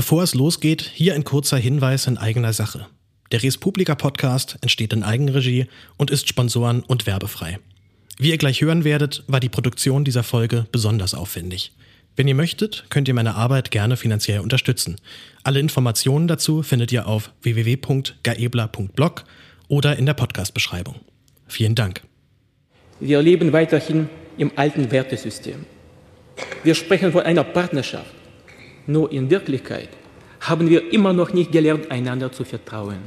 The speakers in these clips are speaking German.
Bevor es losgeht, hier ein kurzer Hinweis in eigener Sache. Der Res Publica Podcast entsteht in Eigenregie und ist sponsoren- und werbefrei. Wie ihr gleich hören werdet, war die Produktion dieser Folge besonders aufwendig. Wenn ihr möchtet, könnt ihr meine Arbeit gerne finanziell unterstützen. Alle Informationen dazu findet ihr auf www.gaebler.blog oder in der Podcast-Beschreibung. Vielen Dank. Wir leben weiterhin im alten Wertesystem. Wir sprechen von einer Partnerschaft. Nur in Wirklichkeit haben wir immer noch nicht gelernt, einander zu vertrauen.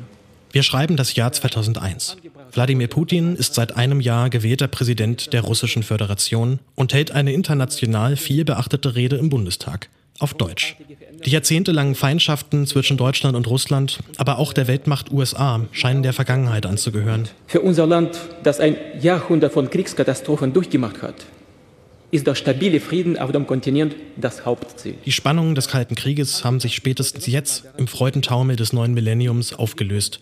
Wir schreiben das Jahr 2001. Wladimir Putin ist seit einem Jahr gewählter Präsident der Russischen Föderation und hält eine international viel beachtete Rede im Bundestag. Auf Deutsch. Die jahrzehntelangen Feindschaften zwischen Deutschland und Russland, aber auch der Weltmacht USA, scheinen der Vergangenheit anzugehören. Für unser Land, das ein Jahrhundert von Kriegskatastrophen durchgemacht hat, ist der stabile Frieden auf dem Kontinent das Hauptziel. Die Spannungen des Kalten Krieges haben sich spätestens jetzt im Freudentaumel des neuen Millenniums aufgelöst.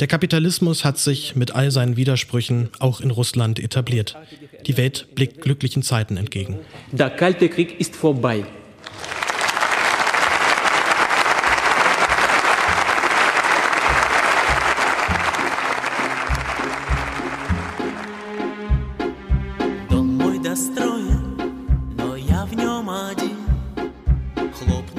Der Kapitalismus hat sich mit all seinen Widersprüchen auch in Russland etabliert. Die Welt blickt glücklichen Zeiten entgegen. Der Kalte Krieg ist vorbei.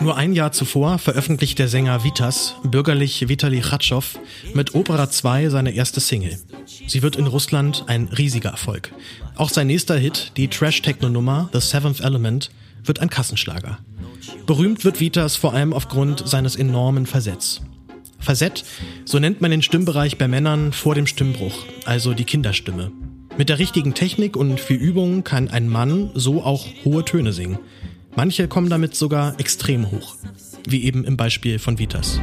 Nur ein Jahr zuvor veröffentlicht der Sänger Vitas, bürgerlich Vitali Khatschow, mit Opera 2 seine erste Single. Sie wird in Russland ein riesiger Erfolg. Auch sein nächster Hit, die Trash-Techno-Nummer The Seventh Element, wird ein Kassenschlager. Berühmt wird Vitas vor allem aufgrund seines enormen Versetts. Versett, so nennt man den Stimmbereich bei Männern vor dem Stimmbruch, also die Kinderstimme. Mit der richtigen Technik und viel Übung kann ein Mann so auch hohe Töne singen. Manche kommen damit sogar extrem hoch, wie eben im Beispiel von Vitas.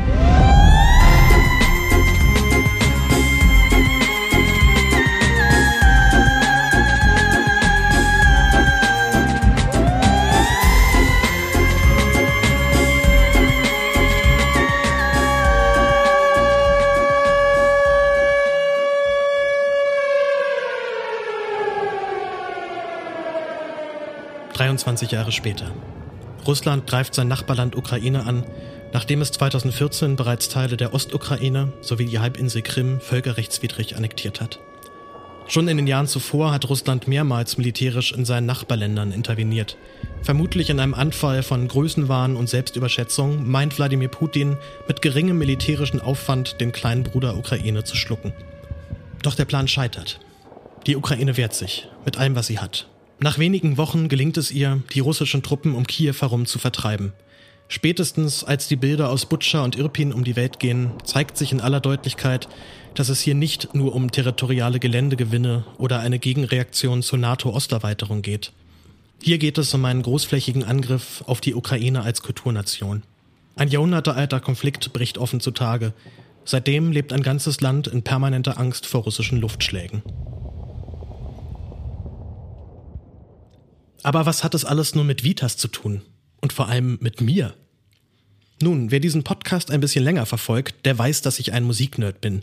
23 Jahre später. Russland greift sein Nachbarland Ukraine an, nachdem es 2014 bereits Teile der Ostukraine sowie die Halbinsel Krim völkerrechtswidrig annektiert hat. Schon in den Jahren zuvor hat Russland mehrmals militärisch in seinen Nachbarländern interveniert. Vermutlich in einem Anfall von Größenwahn und Selbstüberschätzung meint Wladimir Putin mit geringem militärischen Aufwand den kleinen Bruder Ukraine zu schlucken. Doch der Plan scheitert. Die Ukraine wehrt sich, mit allem, was sie hat. Nach wenigen Wochen gelingt es ihr, die russischen Truppen um Kiew herum zu vertreiben. Spätestens als die Bilder aus Butscha und Irpin um die Welt gehen, zeigt sich in aller Deutlichkeit, dass es hier nicht nur um territoriale Geländegewinne oder eine Gegenreaktion zur NATO-Osterweiterung geht. Hier geht es um einen großflächigen Angriff auf die Ukraine als Kulturnation. Ein jahrhundertealter Konflikt bricht offen zutage. Seitdem lebt ein ganzes Land in permanenter Angst vor russischen Luftschlägen. Aber was hat das alles nun mit Vitas zu tun? Und vor allem mit mir? Nun, wer diesen Podcast ein bisschen länger verfolgt, der weiß, dass ich ein Musiknerd bin.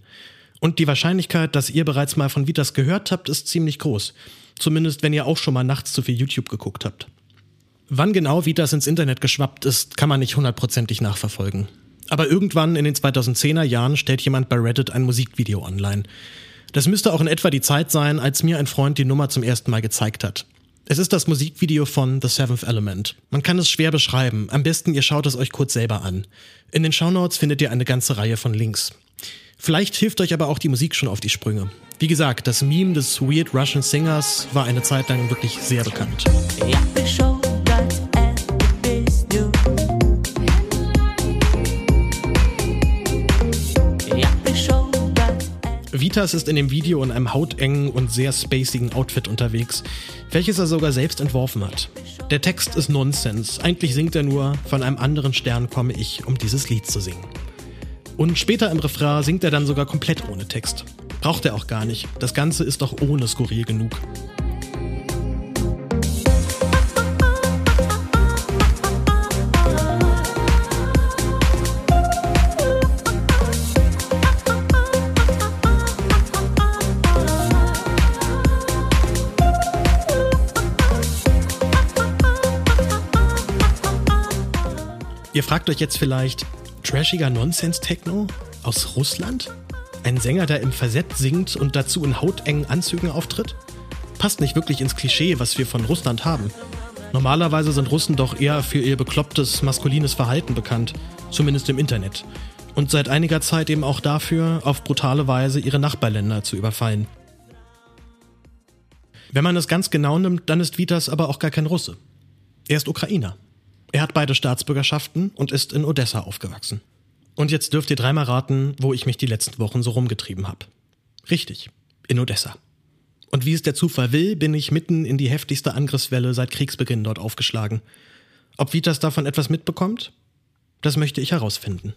Und die Wahrscheinlichkeit, dass ihr bereits mal von Vitas gehört habt, ist ziemlich groß. Zumindest wenn ihr auch schon mal nachts zu viel YouTube geguckt habt. Wann genau Vitas ins Internet geschwappt ist, kann man nicht hundertprozentig nachverfolgen. Aber irgendwann in den 2010er Jahren stellt jemand bei Reddit ein Musikvideo online. Das müsste auch in etwa die Zeit sein, als mir ein Freund die Nummer zum ersten Mal gezeigt hat. Es ist das Musikvideo von The Seventh Element. Man kann es schwer beschreiben. Am besten ihr schaut es euch kurz selber an. In den Shownotes findet ihr eine ganze Reihe von Links. Vielleicht hilft euch aber auch die Musik schon auf die Sprünge. Wie gesagt, das Meme des Weird Russian Singers war eine Zeit lang wirklich sehr bekannt. Ja, Vitas ist in dem Video in einem hautengen und sehr spacigen Outfit unterwegs, welches er sogar selbst entworfen hat. Der Text ist Nonsens. Eigentlich singt er nur, von einem anderen Stern komme ich, um dieses Lied zu singen. Und später im Refrain singt er dann sogar komplett ohne Text. Braucht er auch gar nicht. Das Ganze ist doch ohne skurril genug. Ihr fragt euch jetzt vielleicht, trashiger Nonsens-Techno aus Russland? Ein Sänger, der im Versett singt und dazu in hautengen Anzügen auftritt? Passt nicht wirklich ins Klischee, was wir von Russland haben. Normalerweise sind Russen doch eher für ihr beklopptes, maskulines Verhalten bekannt, zumindest im Internet. Und seit einiger Zeit eben auch dafür, auf brutale Weise ihre Nachbarländer zu überfallen. Wenn man es ganz genau nimmt, dann ist Vitas aber auch gar kein Russe. Er ist Ukrainer. Er hat beide Staatsbürgerschaften und ist in Odessa aufgewachsen. Und jetzt dürft ihr dreimal raten, wo ich mich die letzten Wochen so rumgetrieben habe. Richtig, in Odessa. Und wie es der Zufall will, bin ich mitten in die heftigste Angriffswelle seit Kriegsbeginn dort aufgeschlagen. Ob Vitas davon etwas mitbekommt? Das möchte ich herausfinden.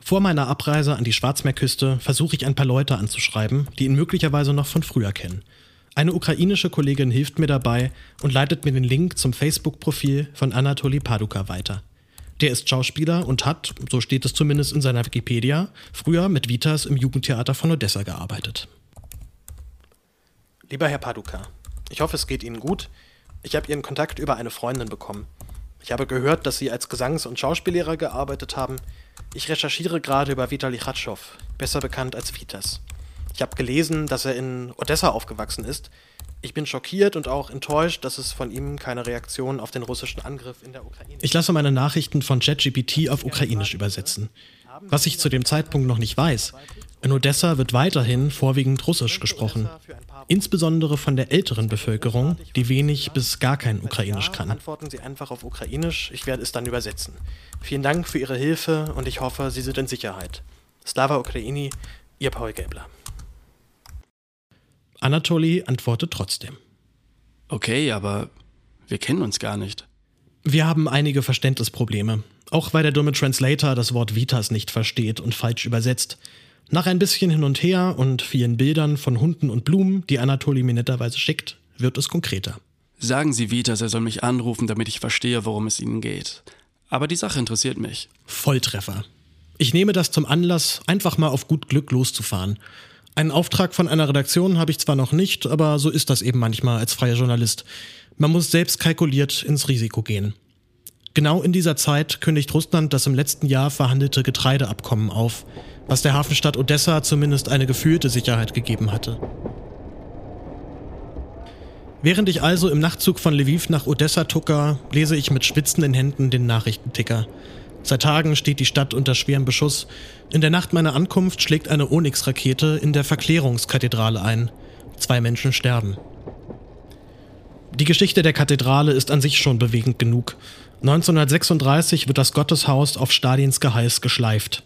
Vor meiner Abreise an die Schwarzmeerküste versuche ich ein paar Leute anzuschreiben, die ihn möglicherweise noch von früher kennen. Eine ukrainische Kollegin hilft mir dabei und leitet mir den Link zum Facebook-Profil von Anatoly Paduka weiter. Der ist Schauspieler und hat, so steht es zumindest in seiner Wikipedia, früher mit Vitas im Jugendtheater von Odessa gearbeitet. Lieber Herr Paduka, ich hoffe, es geht Ihnen gut. Ich habe Ihren Kontakt über eine Freundin bekommen. Ich habe gehört, dass Sie als Gesangs- und Schauspiellehrer gearbeitet haben. Ich recherchiere gerade über Vitali Khatschow, besser bekannt als Vitas. Ich habe gelesen, dass er in Odessa aufgewachsen ist ich bin schockiert und auch enttäuscht, dass es von ihm keine Reaktion auf den russischen Angriff in der Ukraine Ich lasse meine Nachrichten von ChatGPT auf Ukrainisch übersetzen. Was ich zu dem Zeitpunkt noch nicht weiß, in Odessa wird weiterhin vorwiegend Russisch gesprochen. Insbesondere von der älteren Bevölkerung, die wenig bis gar kein Ukrainisch kann. Antworten Sie einfach auf Ukrainisch, ich werde es dann übersetzen. Vielen Dank für Ihre Hilfe und ich hoffe, Sie sind in Sicherheit. Slava Ukraini, Ihr Paul Gäbler. Anatoly antwortet trotzdem. Okay, aber wir kennen uns gar nicht. Wir haben einige Verständnisprobleme. Auch weil der dumme Translator das Wort Vitas nicht versteht und falsch übersetzt. Nach ein bisschen hin und her und vielen Bildern von Hunden und Blumen, die Anatoly mir netterweise schickt, wird es konkreter. Sagen Sie Vitas, er soll mich anrufen, damit ich verstehe, worum es Ihnen geht. Aber die Sache interessiert mich. Volltreffer. Ich nehme das zum Anlass, einfach mal auf gut Glück loszufahren. Einen Auftrag von einer Redaktion habe ich zwar noch nicht, aber so ist das eben manchmal als freier Journalist. Man muss selbst kalkuliert ins Risiko gehen. Genau in dieser Zeit kündigt Russland das im letzten Jahr verhandelte Getreideabkommen auf, was der Hafenstadt Odessa zumindest eine gefühlte Sicherheit gegeben hatte. Während ich also im Nachtzug von Lviv nach Odessa tucker, lese ich mit schwitzenden Händen den Nachrichtenticker. Seit Tagen steht die Stadt unter schwerem Beschuss. In der Nacht meiner Ankunft schlägt eine Onyx-Rakete in der Verklärungskathedrale ein. Zwei Menschen sterben. Die Geschichte der Kathedrale ist an sich schon bewegend genug. 1936 wird das Gotteshaus auf Stalins Geheiß geschleift.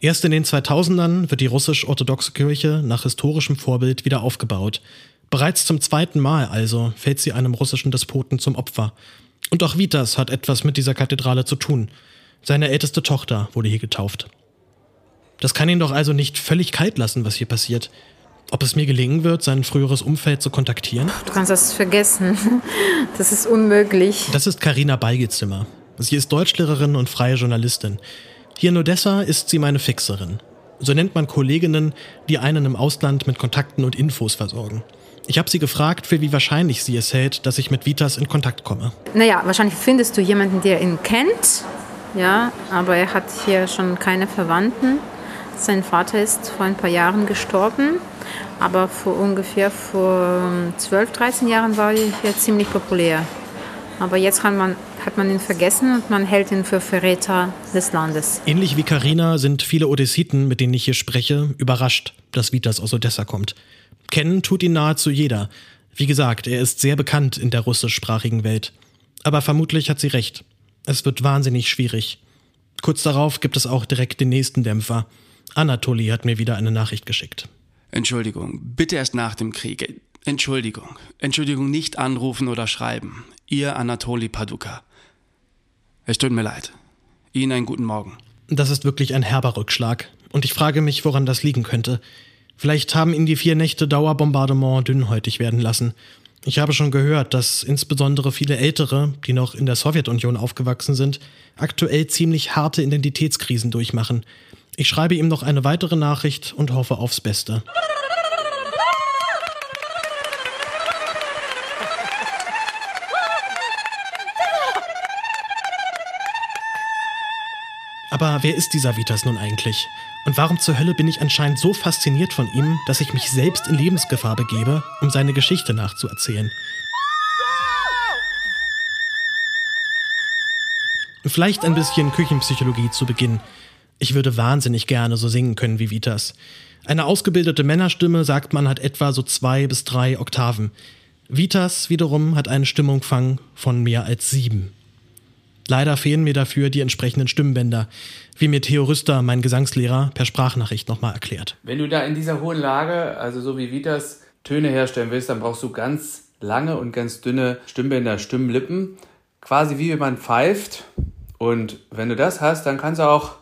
Erst in den 2000ern wird die russisch-orthodoxe Kirche nach historischem Vorbild wieder aufgebaut. Bereits zum zweiten Mal also fällt sie einem russischen Despoten zum Opfer. Und auch Vitas hat etwas mit dieser Kathedrale zu tun. Seine älteste Tochter wurde hier getauft. Das kann ihn doch also nicht völlig kalt lassen, was hier passiert. Ob es mir gelingen wird, sein früheres Umfeld zu kontaktieren? Du kannst das vergessen. Das ist unmöglich. Das ist Karina Beigezimmer. Sie ist Deutschlehrerin und freie Journalistin. Hier in Odessa ist sie meine Fixerin. So nennt man Kolleginnen, die einen im Ausland mit Kontakten und Infos versorgen. Ich habe sie gefragt, für wie wahrscheinlich sie es hält, dass ich mit Vitas in Kontakt komme. Naja, wahrscheinlich findest du jemanden, der ihn kennt ja, aber er hat hier schon keine Verwandten. Sein Vater ist vor ein paar Jahren gestorben, aber vor ungefähr vor 12, 13 Jahren war er hier ziemlich populär. Aber jetzt hat man, hat man ihn vergessen und man hält ihn für Verräter des Landes. Ähnlich wie Karina sind viele Odessiten, mit denen ich hier spreche, überrascht, dass Vitas aus Odessa kommt. Kennen tut ihn nahezu jeder. Wie gesagt, er ist sehr bekannt in der russischsprachigen Welt. Aber vermutlich hat sie recht. Es wird wahnsinnig schwierig. Kurz darauf gibt es auch direkt den nächsten Dämpfer. Anatoli hat mir wieder eine Nachricht geschickt. Entschuldigung, bitte erst nach dem Krieg. Entschuldigung. Entschuldigung, nicht anrufen oder schreiben. Ihr Anatoli Paduka. Es tut mir leid. Ihnen einen guten Morgen. Das ist wirklich ein herber Rückschlag. Und ich frage mich, woran das liegen könnte. Vielleicht haben ihn die vier Nächte Dauerbombardement dünnhäutig werden lassen. Ich habe schon gehört, dass insbesondere viele Ältere, die noch in der Sowjetunion aufgewachsen sind, aktuell ziemlich harte Identitätskrisen durchmachen. Ich schreibe ihm noch eine weitere Nachricht und hoffe aufs Beste. Aber wer ist dieser Vitas nun eigentlich? Und warum zur Hölle bin ich anscheinend so fasziniert von ihm, dass ich mich selbst in Lebensgefahr begebe, um seine Geschichte nachzuerzählen? Vielleicht ein bisschen Küchenpsychologie zu Beginn. Ich würde wahnsinnig gerne so singen können wie Vitas. Eine ausgebildete Männerstimme, sagt man, hat etwa so zwei bis drei Oktaven. Vitas wiederum hat einen Stimmumfang von mehr als sieben. Leider fehlen mir dafür die entsprechenden Stimmbänder, wie mir Theo Rüster, mein Gesangslehrer, per Sprachnachricht nochmal erklärt. Wenn du da in dieser hohen Lage, also so wie Vitas, Töne herstellen willst, dann brauchst du ganz lange und ganz dünne Stimmbänder, Stimmlippen. Quasi wie wenn man pfeift. Und wenn du das hast, dann kannst du auch.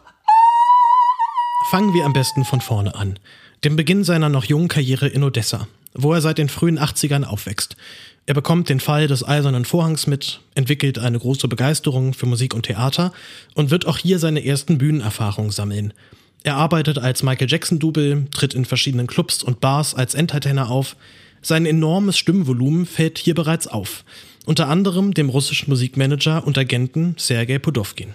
Fangen wir am besten von vorne an. Dem Beginn seiner noch jungen Karriere in Odessa, wo er seit den frühen 80ern aufwächst. Er bekommt den Fall des Eisernen Vorhangs mit, entwickelt eine große Begeisterung für Musik und Theater und wird auch hier seine ersten Bühnenerfahrungen sammeln. Er arbeitet als Michael Jackson-Double, tritt in verschiedenen Clubs und Bars als Entertainer auf. Sein enormes Stimmvolumen fällt hier bereits auf. Unter anderem dem russischen Musikmanager und Agenten Sergei Podovkin.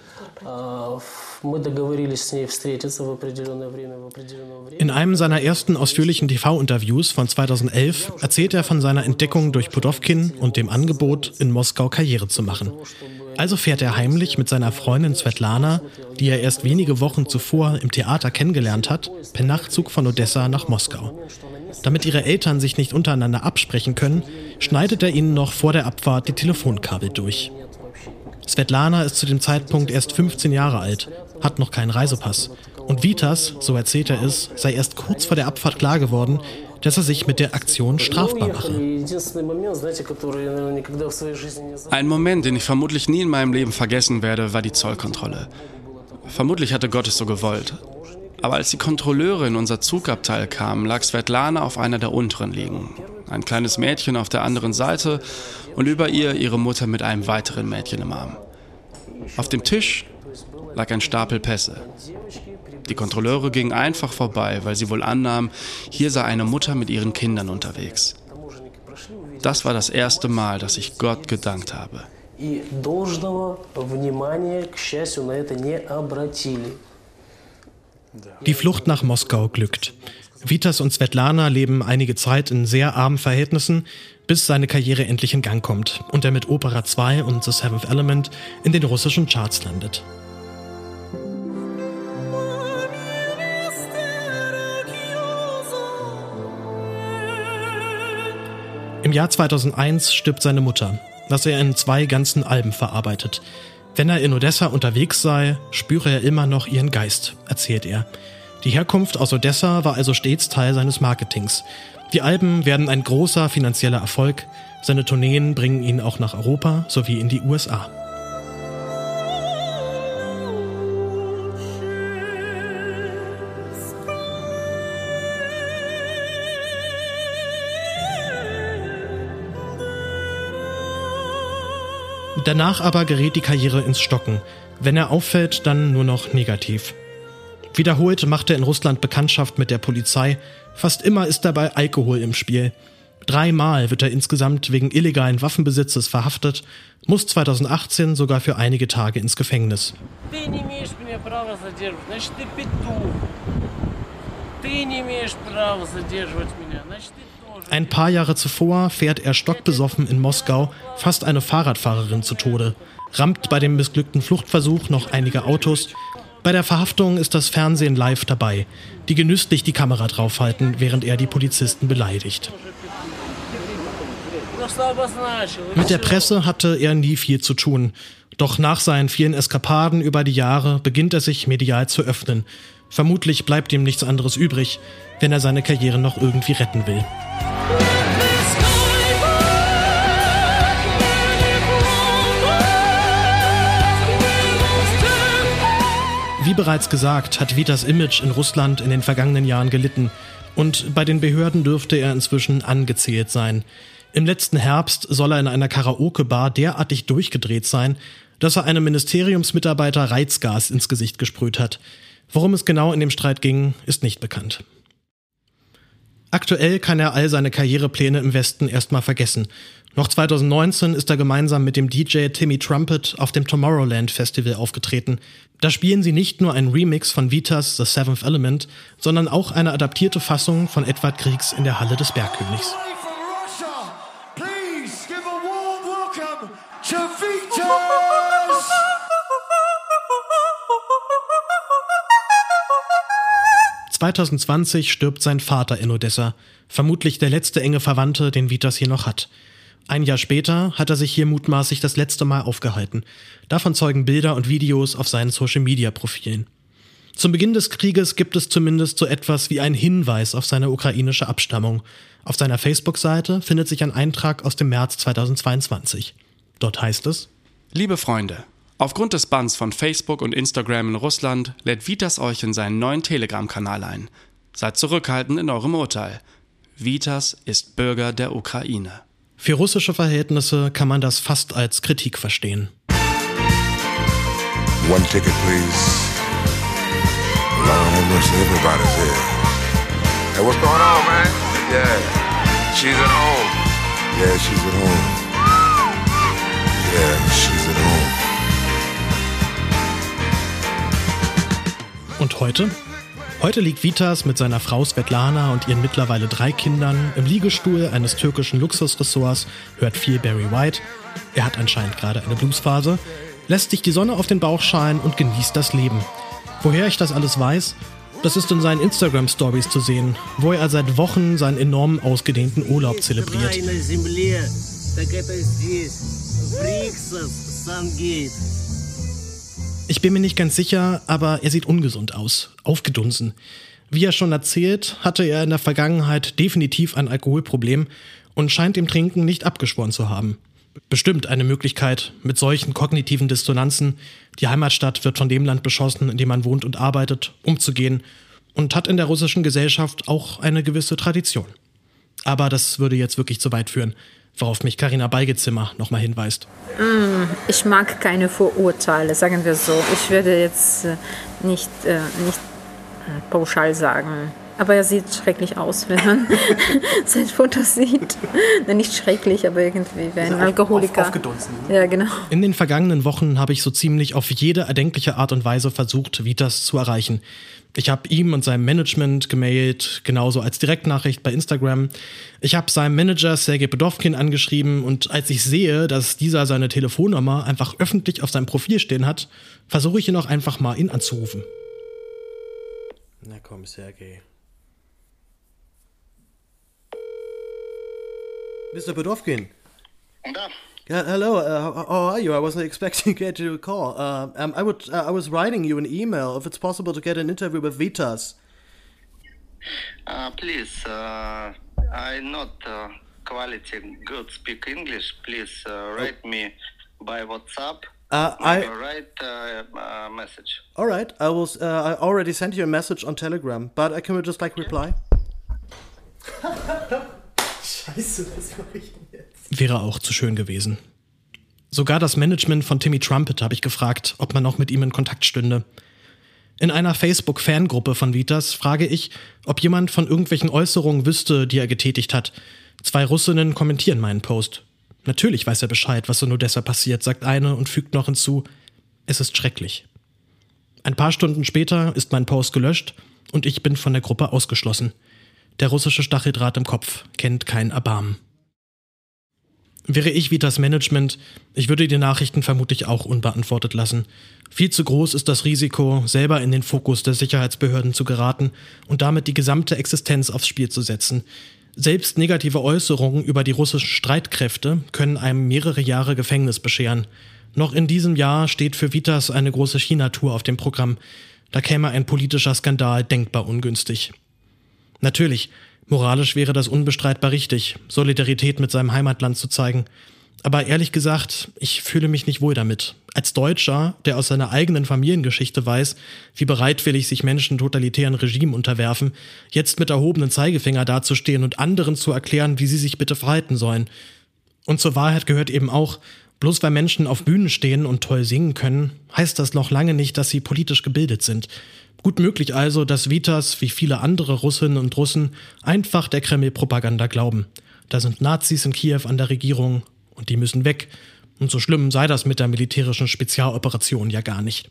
In einem seiner ersten ausführlichen TV-Interviews von 2011 erzählt er von seiner Entdeckung durch Podovkin und dem Angebot, in Moskau Karriere zu machen. Also fährt er heimlich mit seiner Freundin Svetlana, die er erst wenige Wochen zuvor im Theater kennengelernt hat, per Nachtzug von Odessa nach Moskau. Damit ihre Eltern sich nicht untereinander absprechen können, schneidet er ihnen noch vor der Abfahrt die Telefonkabel durch. Svetlana ist zu dem Zeitpunkt erst 15 Jahre alt, hat noch keinen Reisepass. Und Vitas, so erzählt er es, sei erst kurz vor der Abfahrt klar geworden, dass er sich mit der Aktion strafbar mache. Ein Moment, den ich vermutlich nie in meinem Leben vergessen werde, war die Zollkontrolle. Vermutlich hatte Gott es so gewollt. Aber als die Kontrolleure in unser Zugabteil kamen, lag Svetlana auf einer der unteren Liegen. Ein kleines Mädchen auf der anderen Seite und über ihr ihre Mutter mit einem weiteren Mädchen im Arm. Auf dem Tisch lag ein Stapel Pässe. Die Kontrolleure gingen einfach vorbei, weil sie wohl annahmen, hier sei eine Mutter mit ihren Kindern unterwegs. Das war das erste Mal, dass ich Gott gedankt habe. Die Flucht nach Moskau glückt. Vitas und Svetlana leben einige Zeit in sehr armen Verhältnissen, bis seine Karriere endlich in Gang kommt und er mit Opera 2 und The Seventh Element in den russischen Charts landet. Im Jahr 2001 stirbt seine Mutter, was er in zwei ganzen Alben verarbeitet. Wenn er in Odessa unterwegs sei, spüre er immer noch ihren Geist, erzählt er. Die Herkunft aus Odessa war also stets Teil seines Marketings. Die Alben werden ein großer finanzieller Erfolg, seine Tourneen bringen ihn auch nach Europa sowie in die USA. Danach aber gerät die Karriere ins Stocken. Wenn er auffällt, dann nur noch negativ. Wiederholt macht er in Russland Bekanntschaft mit der Polizei. Fast immer ist dabei Alkohol im Spiel. Dreimal wird er insgesamt wegen illegalen Waffenbesitzes verhaftet, muss 2018 sogar für einige Tage ins Gefängnis. Ein paar Jahre zuvor fährt er stockbesoffen in Moskau fast eine Fahrradfahrerin zu Tode, rammt bei dem missglückten Fluchtversuch noch einige Autos. Bei der Verhaftung ist das Fernsehen live dabei, die genüsslich die Kamera draufhalten, während er die Polizisten beleidigt. Mit der Presse hatte er nie viel zu tun. Doch nach seinen vielen Eskapaden über die Jahre beginnt er sich medial zu öffnen Vermutlich bleibt ihm nichts anderes übrig, wenn er seine Karriere noch irgendwie retten will. Wie bereits gesagt, hat Vitas Image in Russland in den vergangenen Jahren gelitten und bei den Behörden dürfte er inzwischen angezählt sein. Im letzten Herbst soll er in einer Karaoke-Bar derartig durchgedreht sein, dass er einem Ministeriumsmitarbeiter Reizgas ins Gesicht gesprüht hat. Worum es genau in dem Streit ging, ist nicht bekannt. Aktuell kann er all seine Karrierepläne im Westen erstmal vergessen. Noch 2019 ist er gemeinsam mit dem DJ Timmy Trumpet auf dem Tomorrowland Festival aufgetreten. Da spielen sie nicht nur einen Remix von Vitas The Seventh Element, sondern auch eine adaptierte Fassung von Edward Kriegs in der Halle des Bergkönigs. 2020 stirbt sein Vater in Odessa, vermutlich der letzte enge Verwandte, den Vitas hier noch hat. Ein Jahr später hat er sich hier mutmaßlich das letzte Mal aufgehalten. Davon zeugen Bilder und Videos auf seinen Social-Media-Profilen. Zum Beginn des Krieges gibt es zumindest so etwas wie einen Hinweis auf seine ukrainische Abstammung. Auf seiner Facebook-Seite findet sich ein Eintrag aus dem März 2022. Dort heißt es: Liebe Freunde, Aufgrund des Banns von Facebook und Instagram in Russland lädt Vitas euch in seinen neuen Telegram-Kanal ein. Seid zurückhaltend in eurem Urteil. Vitas ist Bürger der Ukraine. Für russische Verhältnisse kann man das fast als Kritik verstehen. One ticket, please. Lord have mercy, everybody's here. Hey, what's going on, man? Yeah, she's at home. Yeah, she's at home. Yeah, she's at home. Und heute? Heute liegt Vitas mit seiner Frau Svetlana und ihren mittlerweile drei Kindern im Liegestuhl eines türkischen Luxusressorts, hört viel Barry White, er hat anscheinend gerade eine Bluesphase, lässt sich die Sonne auf den Bauch scheinen und genießt das Leben. Woher ich das alles weiß? Das ist in seinen Instagram-Stories zu sehen, wo er seit Wochen seinen enormen ausgedehnten Urlaub zelebriert. Ich bin mir nicht ganz sicher, aber er sieht ungesund aus, aufgedunsen. Wie er schon erzählt, hatte er in der Vergangenheit definitiv ein Alkoholproblem und scheint dem Trinken nicht abgeschworen zu haben. Bestimmt eine Möglichkeit mit solchen kognitiven Dissonanzen, die Heimatstadt wird von dem Land beschossen, in dem man wohnt und arbeitet, umzugehen und hat in der russischen Gesellschaft auch eine gewisse Tradition. Aber das würde jetzt wirklich zu weit führen worauf mich Karina Beigezimmer nochmal hinweist. Mm, ich mag keine Vorurteile, sagen wir so. Ich werde jetzt äh, nicht, äh, nicht äh, pauschal sagen. Aber er sieht schrecklich aus, wenn man sein Foto sieht. nicht schrecklich, aber irgendwie wie ein also Alkoholiker. Auf, aufgedunsen. Ja, genau. In den vergangenen Wochen habe ich so ziemlich auf jede erdenkliche Art und Weise versucht, Vitas zu erreichen. Ich habe ihm und seinem Management gemailt, genauso als Direktnachricht bei Instagram. Ich habe seinem Manager Sergei Bedovkin angeschrieben und als ich sehe, dass dieser seine Telefonnummer einfach öffentlich auf seinem Profil stehen hat, versuche ich ihn auch einfach mal, ihn anzurufen. Na komm, Sergei. Mr. Bedovkin. Da. Yeah, hello. Uh, how are you? I wasn't expecting to get a call. Uh, um, I would. Uh, I was writing you an email if it's possible to get an interview with Vitas. Uh, please, uh, I not uh, quality good speak English. Please write oh. me by WhatsApp. I write a message. All right, I will. I already sent you a message on Telegram, but I can just like reply. Scheiße, was mache ich jetzt? wäre auch zu schön gewesen. Sogar das Management von Timmy Trumpet habe ich gefragt, ob man noch mit ihm in Kontakt stünde. In einer Facebook-Fangruppe von Vitas frage ich, ob jemand von irgendwelchen Äußerungen wüsste, die er getätigt hat. Zwei Russinnen kommentieren meinen Post. Natürlich weiß er Bescheid, was in Odessa passiert, sagt eine und fügt noch hinzu, es ist schrecklich. Ein paar Stunden später ist mein Post gelöscht und ich bin von der Gruppe ausgeschlossen. Der russische Stacheldraht im Kopf kennt kein Erbarmen. Wäre ich wie das Management, ich würde die Nachrichten vermutlich auch unbeantwortet lassen. Viel zu groß ist das Risiko, selber in den Fokus der Sicherheitsbehörden zu geraten und damit die gesamte Existenz aufs Spiel zu setzen. Selbst negative Äußerungen über die russischen Streitkräfte können einem mehrere Jahre Gefängnis bescheren. Noch in diesem Jahr steht für Vitas eine große China-Tour auf dem Programm. Da käme ein politischer Skandal denkbar ungünstig. Natürlich, Moralisch wäre das unbestreitbar richtig, Solidarität mit seinem Heimatland zu zeigen. Aber ehrlich gesagt, ich fühle mich nicht wohl damit. Als Deutscher, der aus seiner eigenen Familiengeschichte weiß, wie bereitwillig sich Menschen totalitären Regimen unterwerfen, jetzt mit erhobenen Zeigefinger dazustehen und anderen zu erklären, wie sie sich bitte verhalten sollen. Und zur Wahrheit gehört eben auch, bloß weil Menschen auf Bühnen stehen und toll singen können, heißt das noch lange nicht, dass sie politisch gebildet sind. Gut möglich also, dass Vitas, wie viele andere Russinnen und Russen, einfach der Kreml-Propaganda glauben. Da sind Nazis in Kiew an der Regierung und die müssen weg. Und so schlimm sei das mit der militärischen Spezialoperation ja gar nicht.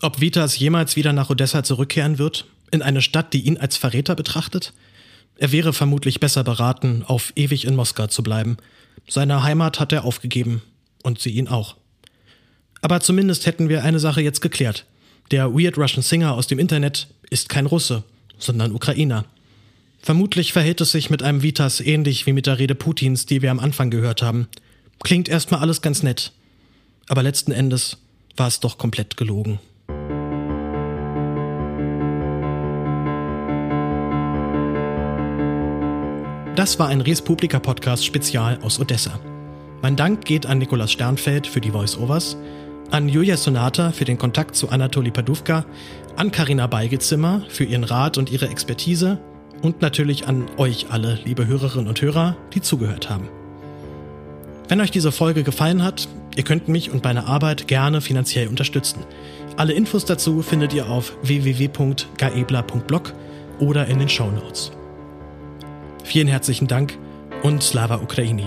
Ob Vitas jemals wieder nach Odessa zurückkehren wird, in eine Stadt, die ihn als Verräter betrachtet? Er wäre vermutlich besser beraten, auf ewig in Moskau zu bleiben. Seine Heimat hat er aufgegeben und sie ihn auch. Aber zumindest hätten wir eine Sache jetzt geklärt. Der Weird Russian Singer aus dem Internet ist kein Russe, sondern Ukrainer. Vermutlich verhält es sich mit einem Vitas ähnlich wie mit der Rede Putins, die wir am Anfang gehört haben. Klingt erstmal alles ganz nett. Aber letzten Endes war es doch komplett gelogen. Das war ein Res Publica Podcast Spezial aus Odessa. Mein Dank geht an Nikolaus Sternfeld für die Voice-Overs, an Julia Sonata für den Kontakt zu Anatoli Paduvka, an Karina Beigezimmer für ihren Rat und ihre Expertise und natürlich an euch alle, liebe Hörerinnen und Hörer, die zugehört haben. Wenn euch diese Folge gefallen hat, ihr könnt mich und meine Arbeit gerne finanziell unterstützen. Alle Infos dazu findet ihr auf www.gaebla.blog oder in den Show Notes. Vielen herzlichen Dank und Slava Ukraini.